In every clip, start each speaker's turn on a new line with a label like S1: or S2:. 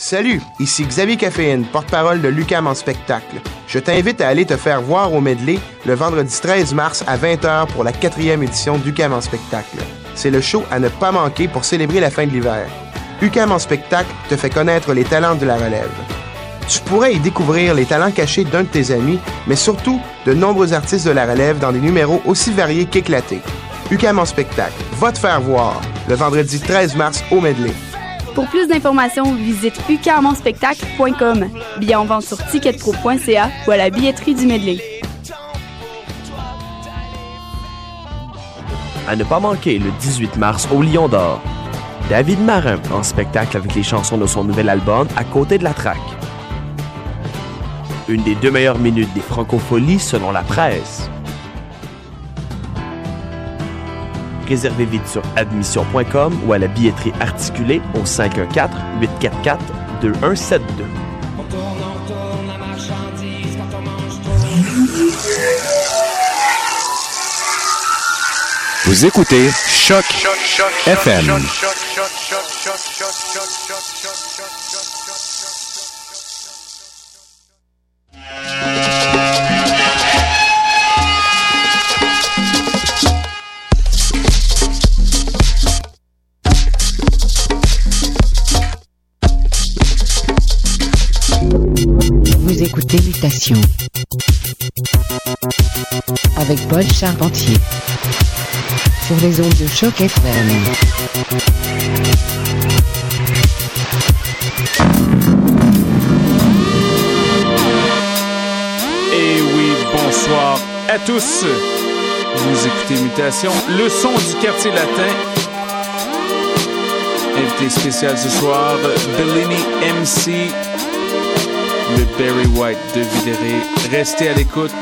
S1: Salut, ici Xavier Caféine, porte-parole de Lucam en spectacle. Je t'invite à aller te faire voir au Medley le vendredi 13 mars à 20h pour la quatrième édition d'UCAM en spectacle. C'est le show à ne pas manquer pour célébrer la fin de l'hiver. UCAM en spectacle te fait connaître les talents de la relève. Tu pourrais y découvrir les talents cachés d'un de tes amis, mais surtout de nombreux artistes de la relève dans des numéros aussi variés qu'éclatés. UCAM en spectacle, va te faire voir le vendredi 13 mars au Medley.
S2: Pour plus d'informations, visite ucamonspectacle.com. Billets en vente sur ticketpro.ca ou à la billetterie du Medley.
S3: À ne pas manquer le 18 mars au Lion d'Or. David Marin en spectacle avec les chansons de son nouvel album À côté de la traque. Une des deux meilleures minutes des francopholies selon la presse. Réservez vite sur admission.com ou à la billetterie articulée au 514 844 2172.
S4: Vous écoutez Choc FM.
S5: Vous avec Paul Charpentier sur les ondes de choc FM.
S6: Et oui, bonsoir à tous. Vous écoutez Mutation, le son du quartier latin. Invité spécial ce soir, Bellini MC, le Barry White de Vidéré. Restez à l'écoute.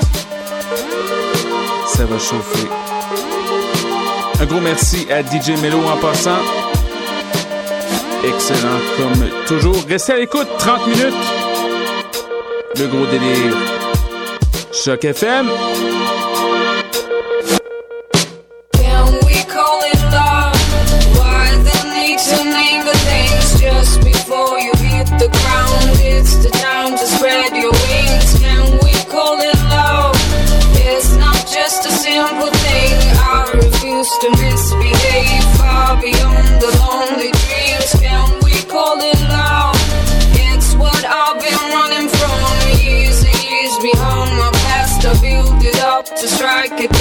S6: Ça va chauffer. Un gros merci à DJ Mello en passant. Excellent comme toujours. Restez à l'écoute, 30 minutes. Le gros délire. Choc FM.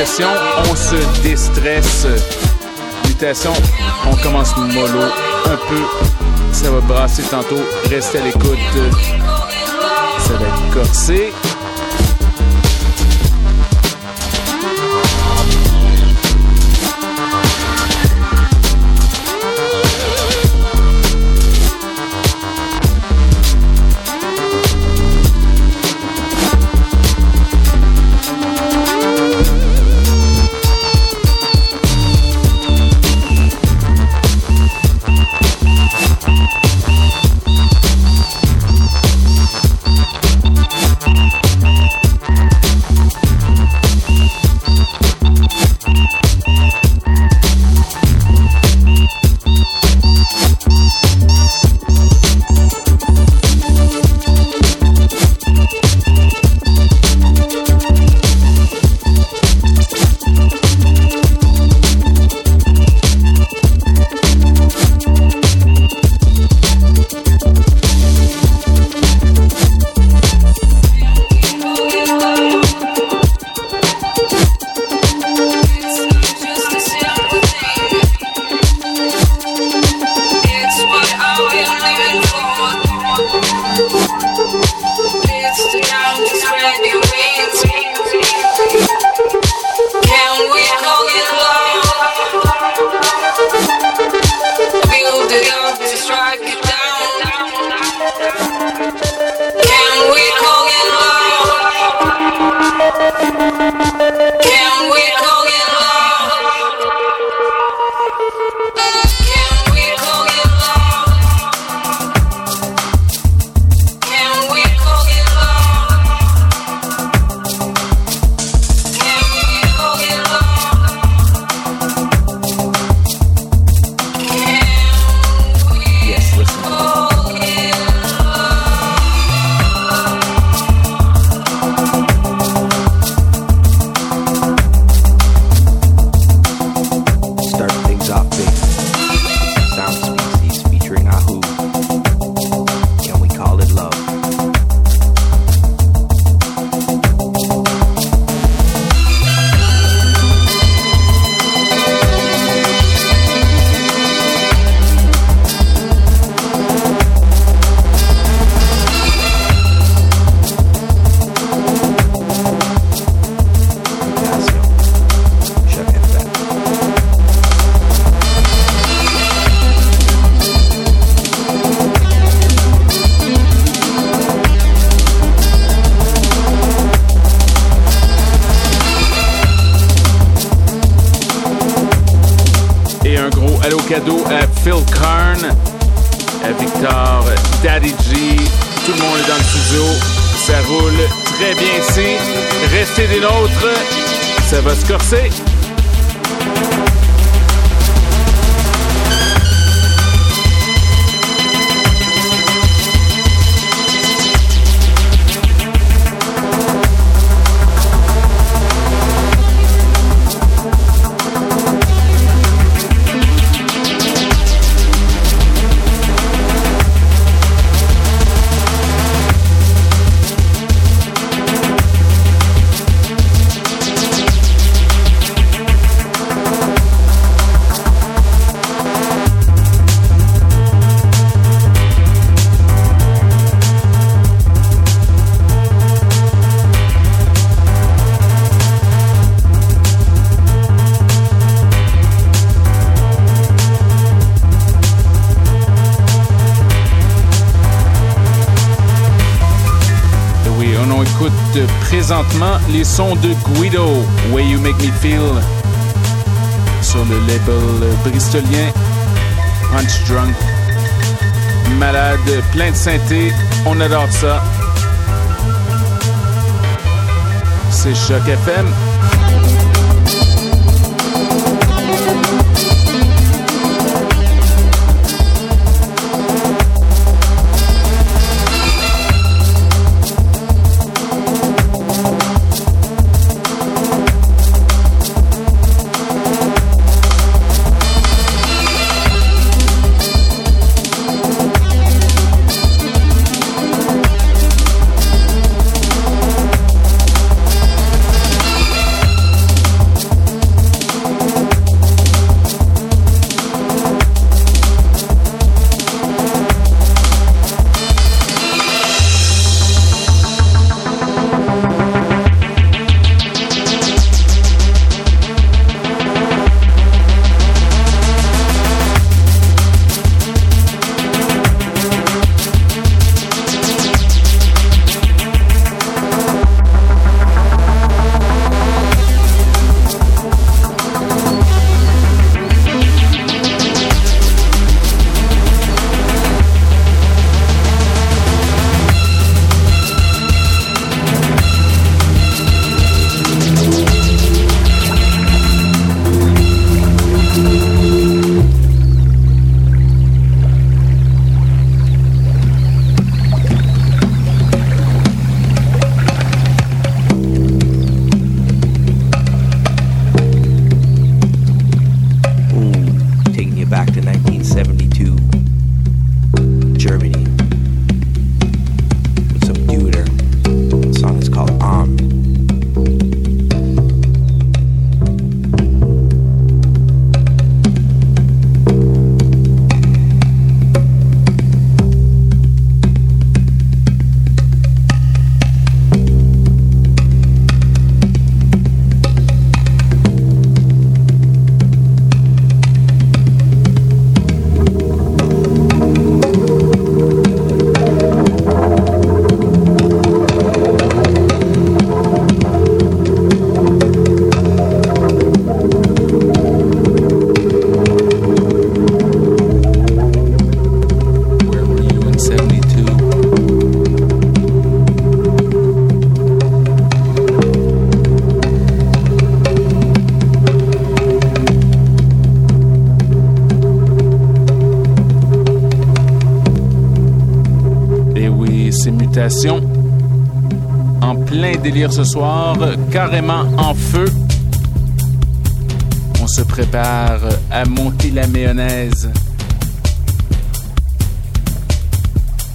S6: On se déstresse. Mutation. On commence mollo un peu. Ça va brasser tantôt. Restez à l'écoute. Ça va être corsé.
S7: Ça va se corser. Présentement les sons de Guido, Way You Make Me Feel, sur le label bristolien Punch Drunk. Malade, plein de synthé, on adore ça. C'est Choc FM. Délire ce soir, carrément en feu. On se prépare à monter la mayonnaise.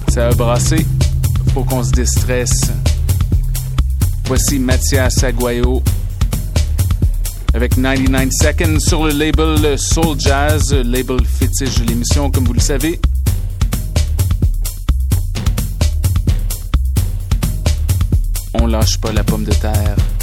S7: Ça a brassé. Faut qu'on se déstresse. Voici Mathias Aguayo avec 99 Seconds sur le label Soul Jazz, label fétiche de l'émission, comme vous le savez. Lâche pas la pomme de terre.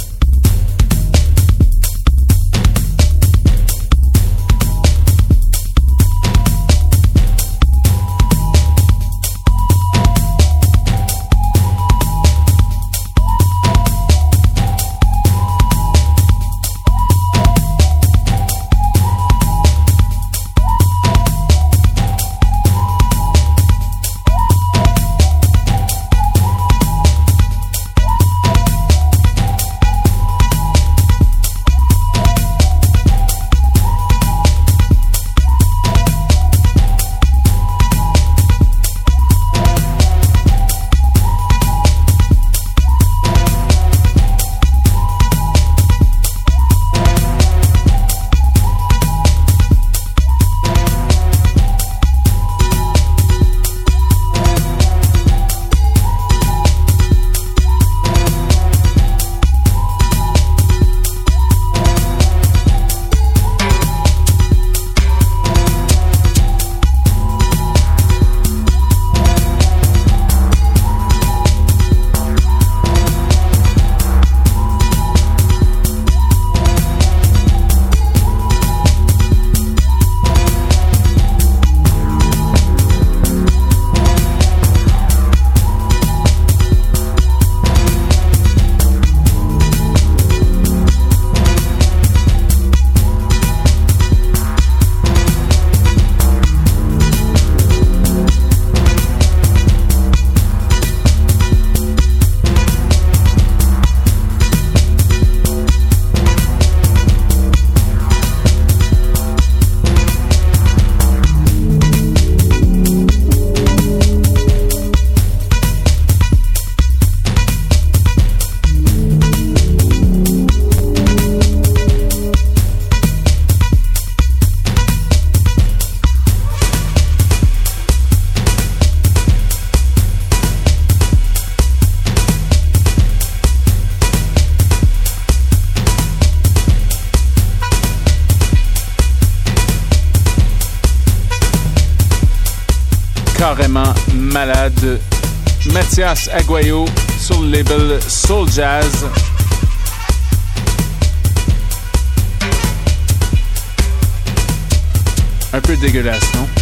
S7: Mathias Aguayo sur le label Soul Jazz. Un peu dégueulasse, non?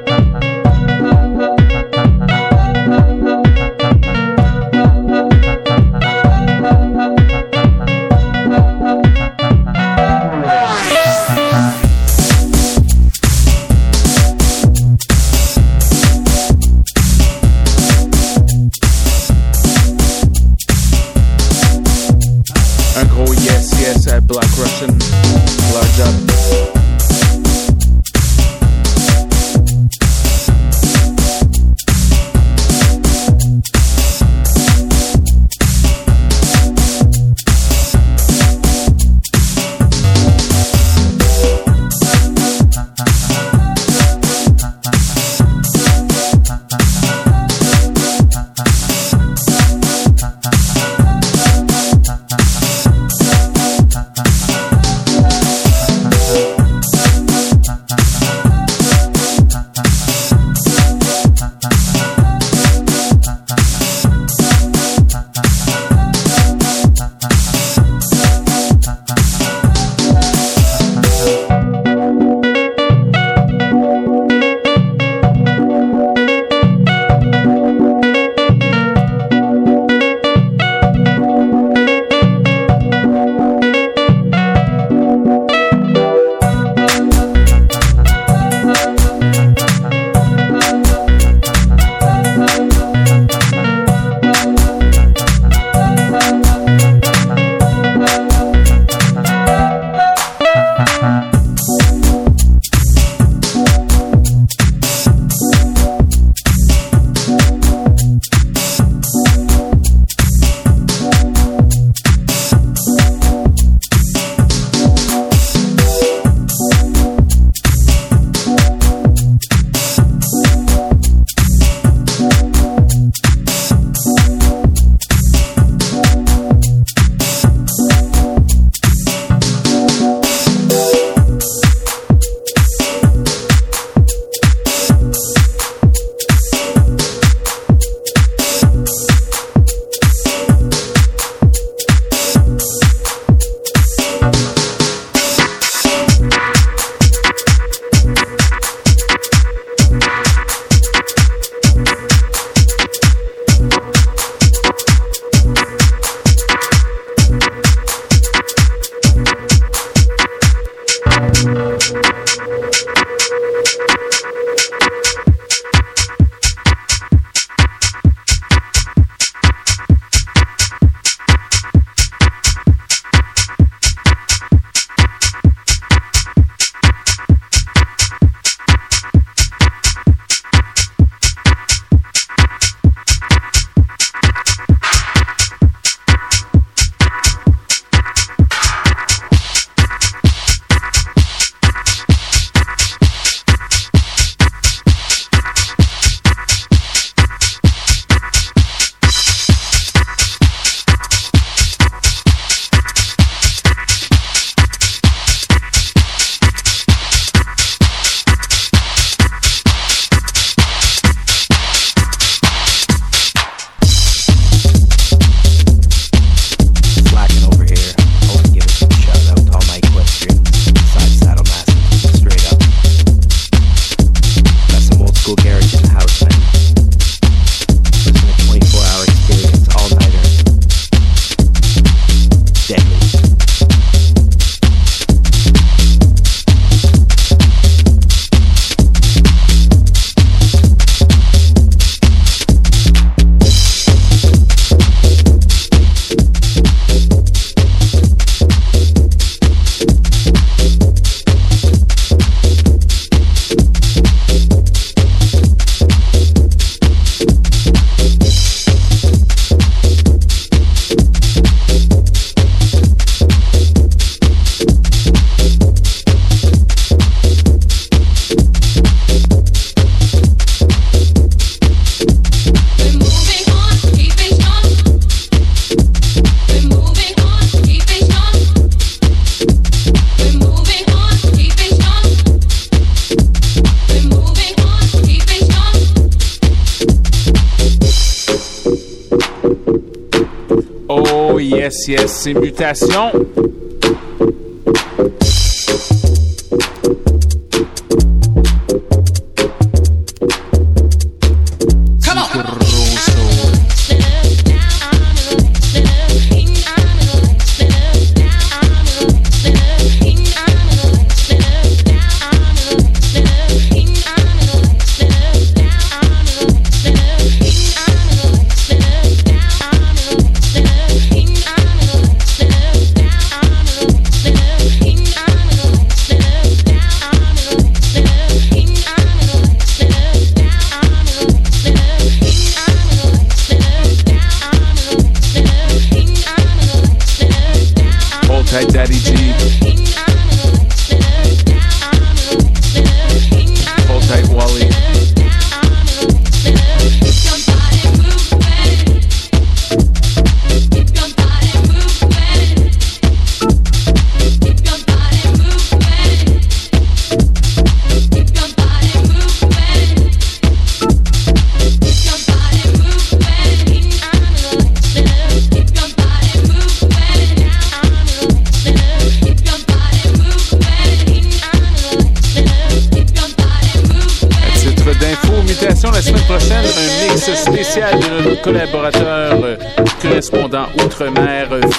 S7: yes, yes, c'est Mutation.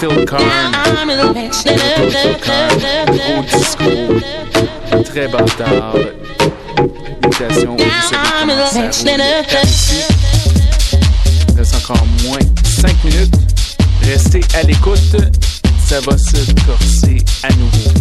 S7: still current. Still current. Old school. Très bâtard. Imitation Il reste encore moins 5 minutes. Restez à l'écoute. Ça va se corser à nouveau.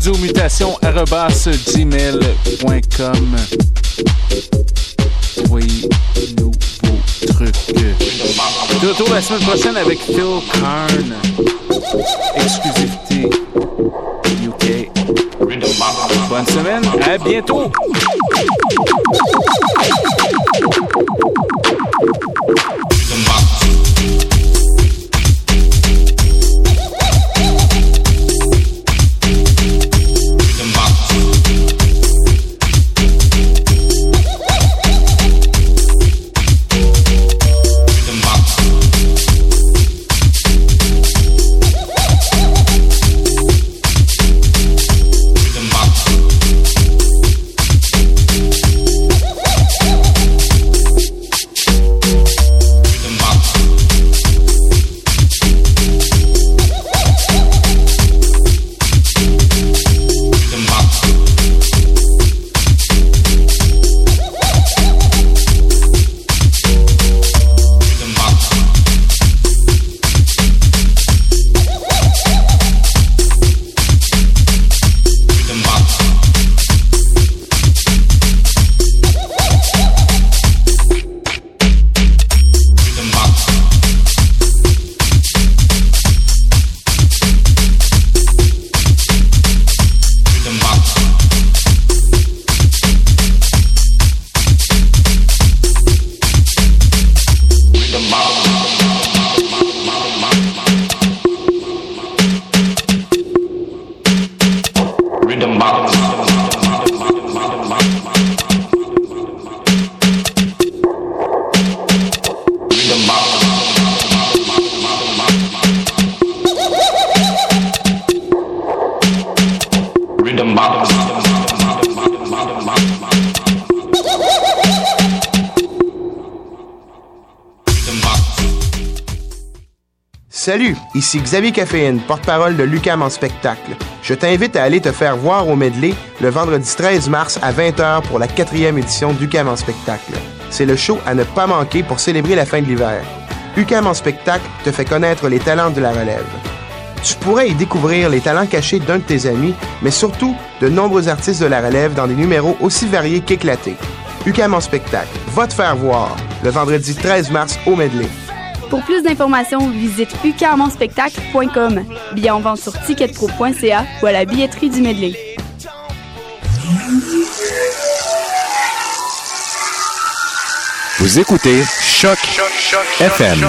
S7: radiomutation.gmail.com Envoyez-nous vos trucs. De retour la semaine prochaine avec Phil Karn. Exclusivité UK. Bonne semaine, à bientôt!
S1: Ici Xavier Caféine, porte-parole de Lucam en spectacle. Je t'invite à aller te faire voir au medley le vendredi 13 mars à 20h pour la quatrième édition d'UCAM en spectacle. C'est le show à ne pas manquer pour célébrer la fin de l'hiver. UCAM en spectacle te fait connaître les talents de la relève. Tu pourrais y découvrir les talents cachés d'un de tes amis, mais surtout de nombreux artistes de la relève dans des numéros aussi variés qu'éclatés. UCAM en spectacle, va te faire voir le vendredi 13 mars au medley.
S2: Pour plus d'informations, visite ucarmonspectacle.com. Billets en vente sur ticketpro.ca ou à la billetterie du Medley.
S4: Vous écoutez Choc,
S8: Choc, Choc FM.